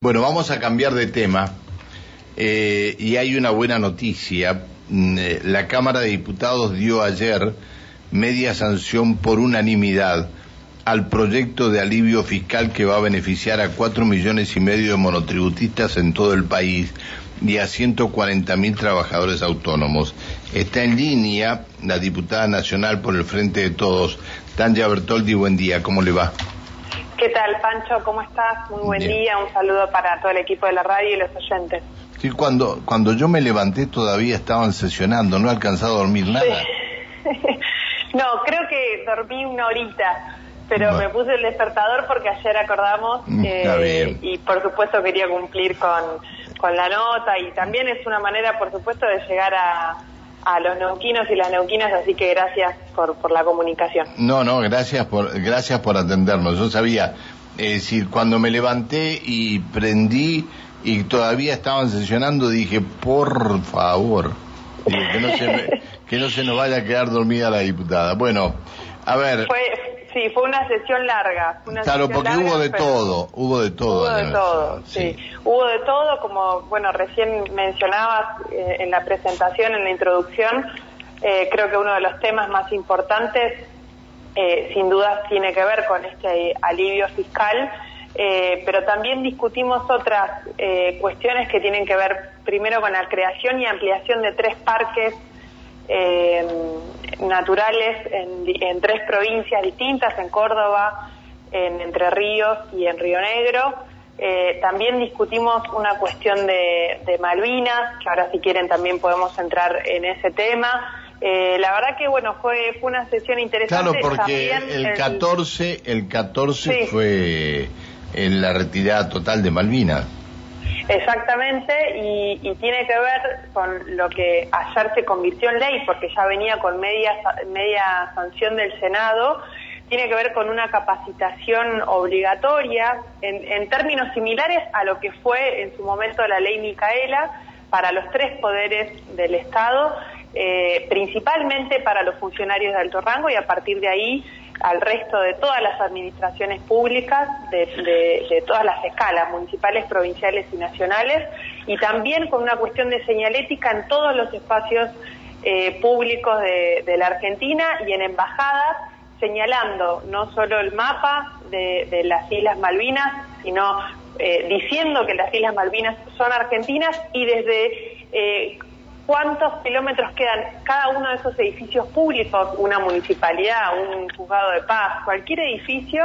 Bueno, vamos a cambiar de tema eh, y hay una buena noticia. Mm, eh, La Cámara de Diputados dio ayer media sanción por unanimidad al proyecto de alivio fiscal que va a beneficiar a cuatro millones y medio de monotributistas en todo el país y a 140 mil trabajadores autónomos. Está en línea la diputada nacional por el Frente de Todos, Tanja Bertoldi. Buen día, ¿cómo le va? ¿Qué tal, Pancho? ¿Cómo estás? Muy buen Bien. día. Un saludo para todo el equipo de la radio y los oyentes. Sí, cuando, cuando yo me levanté todavía estaban sesionando, no he alcanzado a dormir nada. no, creo que dormí una horita, pero Bueno. me puse el despertador porque ayer acordamos bien. y por supuesto quería cumplir con, con la nota y también es una manera, por supuesto, de llegar a, a los neuquinos y las neuquinas, así que gracias por, por la comunicación. No, no, gracias por, gracias por atendernos. Yo sabía, es decir, cuando me levanté y prendí y todavía estaban sesionando, dije, por favor, que no se, me- que no se nos vaya a quedar dormida la diputada. Bueno, a ver, Fue, sí, fue una sesión larga. una claro, sesión porque larga, hubo de todo, hubo de todo. Hubo de todo, sí. Hubo de todo, como bueno recién mencionabas eh, en la presentación, en la introducción, eh, creo que uno de los temas más importantes, eh, sin duda, tiene que ver con este alivio fiscal, eh, pero también discutimos otras eh, cuestiones que tienen que ver primero con la creación y ampliación de tres parques eh, naturales en, en tres provincias distintas, en Córdoba, en Entre Ríos y en Río Negro. Eh, también discutimos una cuestión de, de Malvinas, que ahora si quieren también podemos entrar en ese tema. Eh, la verdad que bueno, fue, fue una sesión interesante. Claro, porque También el 14, el 14 Sí. fue en la retirada total de Malvinas. Exactamente, y, tiene que ver con lo que ayer se convirtió en ley, porque ya venía con media, media sanción del Senado, tiene que ver con una capacitación obligatoria en, en términos similares a lo que fue en su momento la ley Micaela para los tres poderes del Estado, eh, principalmente para los funcionarios de alto rango y a partir de ahí al resto de todas las administraciones públicas de, todas las escalas, municipales, provinciales y nacionales, y también con una cuestión de señalética en todos los espacios eh, públicos de, la Argentina y en embajadas, señalando no solo el mapa de, de las Islas Malvinas, sino eh, diciendo que las Islas Malvinas son argentinas y desde eh, cuántos kilómetros quedan cada uno de esos edificios públicos, una municipalidad, un juzgado de paz, cualquier edificio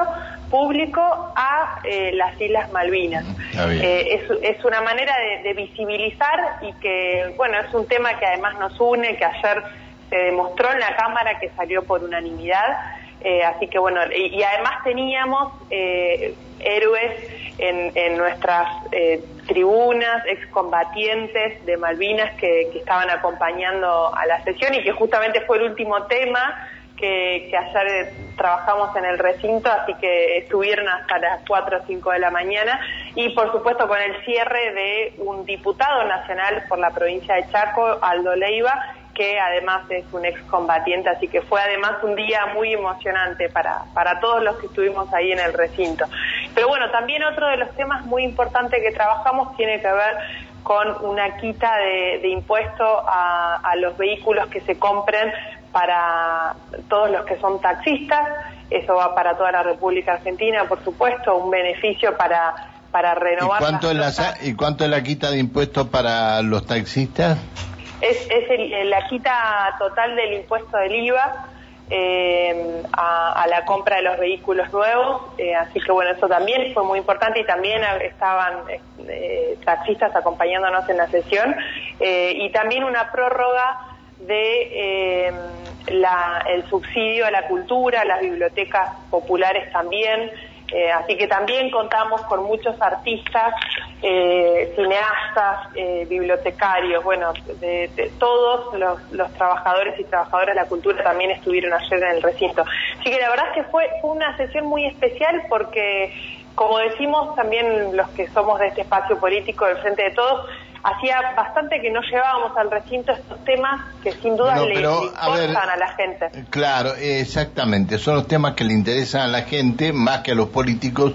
público a eh, las Islas Malvinas. Eh, es, es una manera de, de visibilizar y que, bueno, es un tema que además nos une, que ayer se demostró en la Cámara que salió por unanimidad. Eh, así que bueno, y, y además teníamos eh, héroes en, en nuestras eh, tribunas, excombatientes de Malvinas que, que estaban acompañando a la sesión y que justamente fue el último tema que, que ayer eh, trabajamos en el recinto, así que estuvieron hasta las 4 o 5 de la mañana. Y por supuesto con el cierre de un diputado nacional por la provincia de Chaco, Aldo Leiva, que además es un excombatiente, así que fue además un día muy emocionante para, para todos los que estuvimos ahí en el recinto. Pero bueno, también otro de los temas muy importantes que trabajamos tiene que ver con una quita de, de impuesto a, a los vehículos que se compren para todos los que son taxistas, eso va para toda la República Argentina, por supuesto, un beneficio para, para ¿Y renovar cuánto, es la. ¿Y cuánto es la quita de impuestos para los taxistas? Es, es el- el- la quita total del impuesto del IVA eh, a, la compra de los vehículos nuevos, eh, así que bueno, eso también fue muy importante y también eh, estaban eh, taxistas acompañándonos en la sesión eh, y también una prórroga de eh, la- el subsidio a la cultura, a las bibliotecas populares también. Eh, así que también contamos con muchos artistas, eh, cineastas, eh, bibliotecarios, bueno, de, todos los, trabajadores y trabajadoras de la cultura también estuvieron ayer en el recinto. Así que la verdad es que fue una sesión muy especial porque, como decimos también los que somos de este espacio político del Frente de Todos, hacía bastante que no llevábamos al recinto estos temas que sin duda No, le, ver, importan a la gente. Claro, exactamente. Son los temas que le interesan a la gente más que a los políticos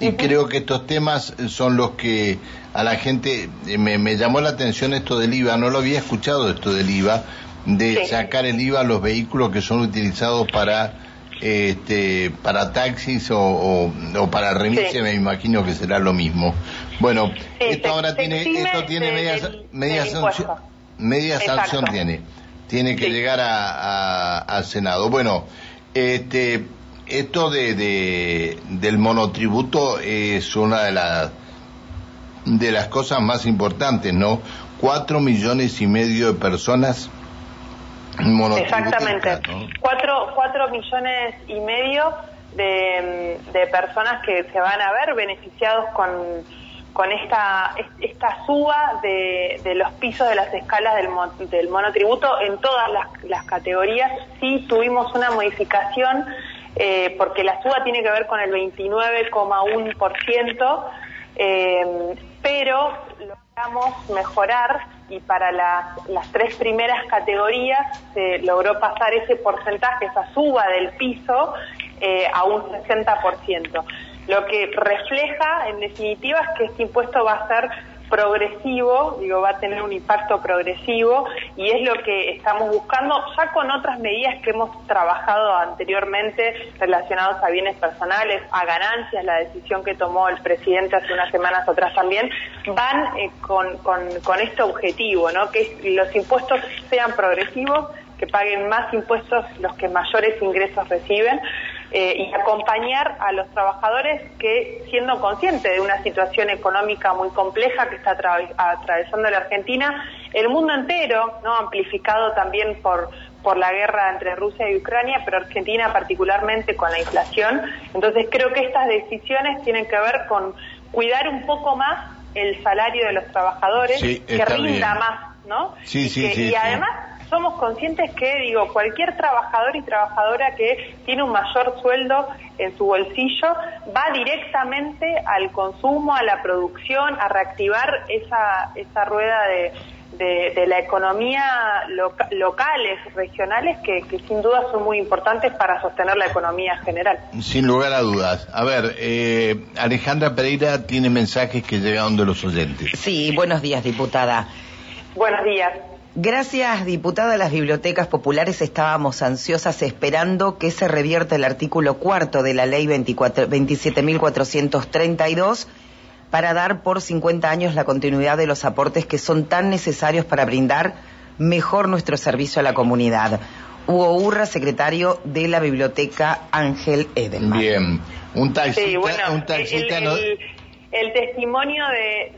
y creo que estos temas son los que a la gente eh, me, me, llamó la atención esto del IVA, no lo había escuchado esto del IVA, de sacar el IVA a los vehículos que son utilizados para este, para taxis o, o, para remises, me imagino que será lo mismo. Bueno, esto ahora tiene, esto tiene media, media sanción, media sanción tiene, tiene que llegar a, al Senado. Bueno, este, esto de, de, del monotributo es una de las de las cosas más importantes, ¿no? Cuatro millones y medio de personas Exactamente. Cuatro, cuatro millones y medio de, de, personas que se van a ver beneficiados con, con esta, esta suba de, de los pisos de las escalas del, del monotributo en todas las, las categorías. Sí tuvimos una modificación eh, porque la suba tiene que ver con el 29,1%, eh, pero logramos mejorar y para las, las tres primeras categorías se logró pasar ese porcentaje, esa suba del piso, eh, a un 60%. Lo que refleja, en definitiva, es que este impuesto va a ser progresivo, digo, va a tener un impacto progresivo y es lo que estamos buscando ya con otras medidas que hemos trabajado anteriormente relacionados a bienes personales, a ganancias, la decisión que tomó el presidente hace unas semanas atrás también, van eh, con, con, con este objetivo, ¿no? Que los impuestos sean progresivos, que paguen más impuestos los que mayores ingresos reciben eh, y acompañar a los trabajadores que, siendo conscientes de una situación económica muy compleja que está atravesando la Argentina, el mundo entero, no amplificado también por por la guerra entre Rusia y Ucrania, pero Argentina particularmente con la inflación. Entonces creo que estas decisiones tienen que ver con cuidar un poco más el salario de los trabajadores, que rinda más, ¿no? Sí, sí, sí, y además somos conscientes que, digo, cualquier trabajador y trabajadora que tiene un mayor sueldo en su bolsillo va directamente al consumo, a la producción, a reactivar esa, esa rueda de, de, la economía locales, regionales, que, sin duda son muy importantes para sostener la economía general. Sin lugar a dudas. A ver, eh, Alejandra Pereira tiene mensajes que llegan de los oyentes. Sí, buenos días, diputada. Buenos días. Gracias, diputada. Las bibliotecas populares estábamos ansiosas esperando que se revierta el artículo cuarto de la ley 27.432 para dar por 50 años la continuidad de los aportes que son tan necesarios para brindar mejor nuestro servicio a la comunidad. Hugo Urra, secretario de la Biblioteca Ángel Edelman. Bien, un taxista, un taxista el testimonio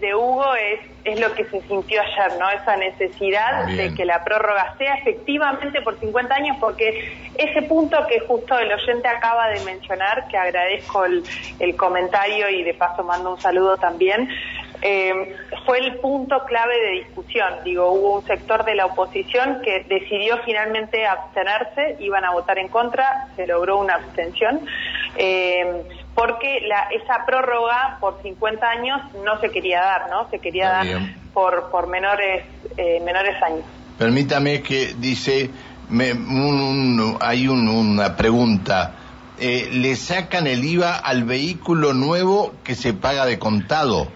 de, Hugo es, es lo que se sintió ayer, ¿no? Esa necesidad de que la prórroga sea efectivamente por 50 años, porque ese punto que justo el oyente acaba de mencionar, que agradezco el, comentario y de paso mando un saludo también, eh, fue el punto clave de discusión. Digo, hubo un sector de la oposición que decidió finalmente abstenerse, iban a votar en contra, se logró una abstención. Eh, porque la, esa prórroga por 50 años no se quería dar, ¿no? Se quería dar por, por menores, eh, menores años. Permítame que dice, me, hay una pregunta. Eh, ¿Le sacan el IVA al vehículo nuevo que se paga de contado?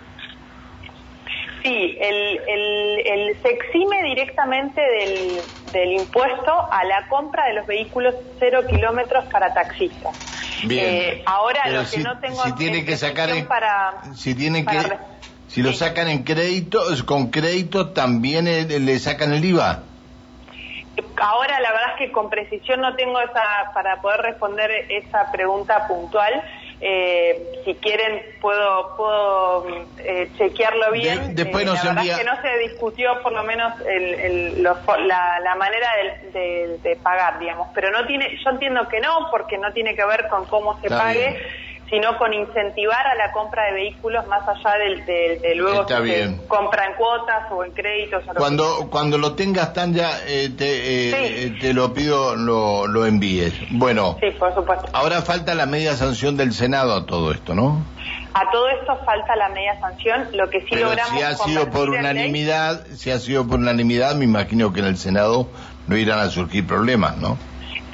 Sí, el, el, se exime directamente del, del impuesto a la compra de los vehículos cero kilómetros para taxistas. Bien. Eh, ahora lo que no tengo si tiene que sacar para si tiene que si lo sacan en crédito con crédito también le sacan el IVA. Ahora la verdad es que con precisión no tengo esa para poder responder esa pregunta puntual. Eh, si quieren puedo puedo eh, chequearlo bien. después eh, la verdad es que no se discutió por lo menos el, la, manera de, pagar, digamos. Pero no tiene, yo entiendo que no, porque no tiene que ver con cómo se pague sino con incentivar a la compra de vehículos más allá del, de, luego que compra en cuotas o en créditos. cuando cuando lo tengas tan ya eh, te, eh, te lo pido lo, lo envíes. Bueno. Sí, por supuesto. Ahora falta la media sanción del Senado a todo esto, ¿no? A todo esto falta la media sanción, lo que sí Pero logramos. Si ha sido por unanimidad, si ha sido por unanimidad, me imagino que en el Senado no irán a surgir problemas, ¿no?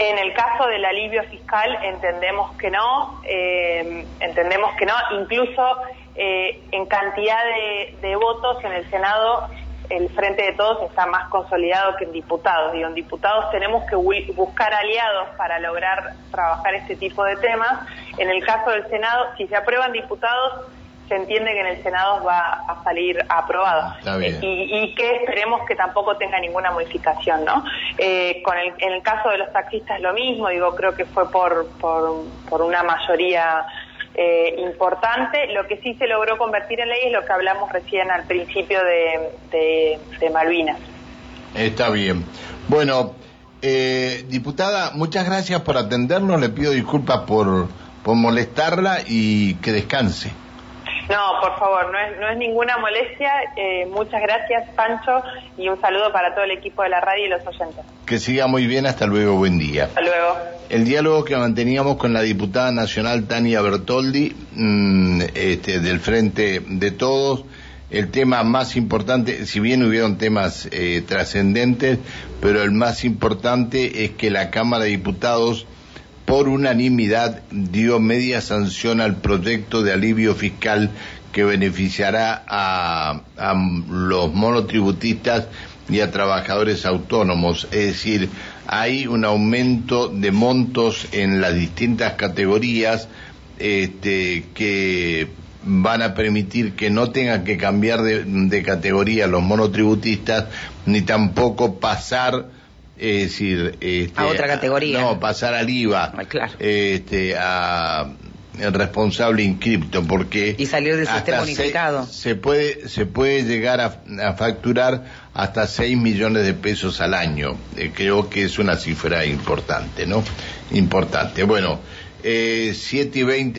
En el caso del alivio fiscal entendemos que no, eh, entendemos que no, incluso eh, en cantidad de, de, votos en el Senado el Frente de Todos está más consolidado que en diputados. Digo, en diputados tenemos que buscar aliados para lograr trabajar este tipo de temas. En el caso del Senado, si se aprueban diputados, se entiende que en el Senado va a salir aprobado y, que esperemos que tampoco tenga ninguna modificación, ¿no? Eh, con el, en el caso de los taxistas lo mismo, digo, creo que fue por, por, por una mayoría eh, importante. Lo que sí se logró convertir en ley es lo que hablamos recién al principio de, de, Malvinas. Está bien. Bueno, eh, diputada, muchas gracias por atendernos. Le pido disculpas por, por molestarla y que descanse. No, por favor, no es, no es ninguna molestia. Eh, muchas gracias, Pancho, y un saludo para todo el equipo de la radio y los oyentes. Que siga muy bien, hasta luego, buen día. Hasta luego. El diálogo que manteníamos con la diputada nacional Tania Bertoldi, mm, este, del Frente de Todos, el tema más importante, si bien hubieron temas eh, trascendentes, pero el más importante es que la Cámara de Diputados por unanimidad dio media sanción al proyecto de alivio fiscal que beneficiará a, los monotributistas y a trabajadores autónomos. Es decir, hay un aumento de montos en las distintas categorías este, que van a permitir que no tengan que cambiar de, de categoría los monotributistas ni tampoco pasar es decir, este, a otra categoría. No, pasar al IVA, claro. este, a el responsable inscripto, porque y salir del sistema unificado. Se, puede se puede llegar a, facturar hasta 6 millones de pesos al año. Eh, creo que es una cifra importante, ¿no? Importante. Bueno, eh, 7 y 20.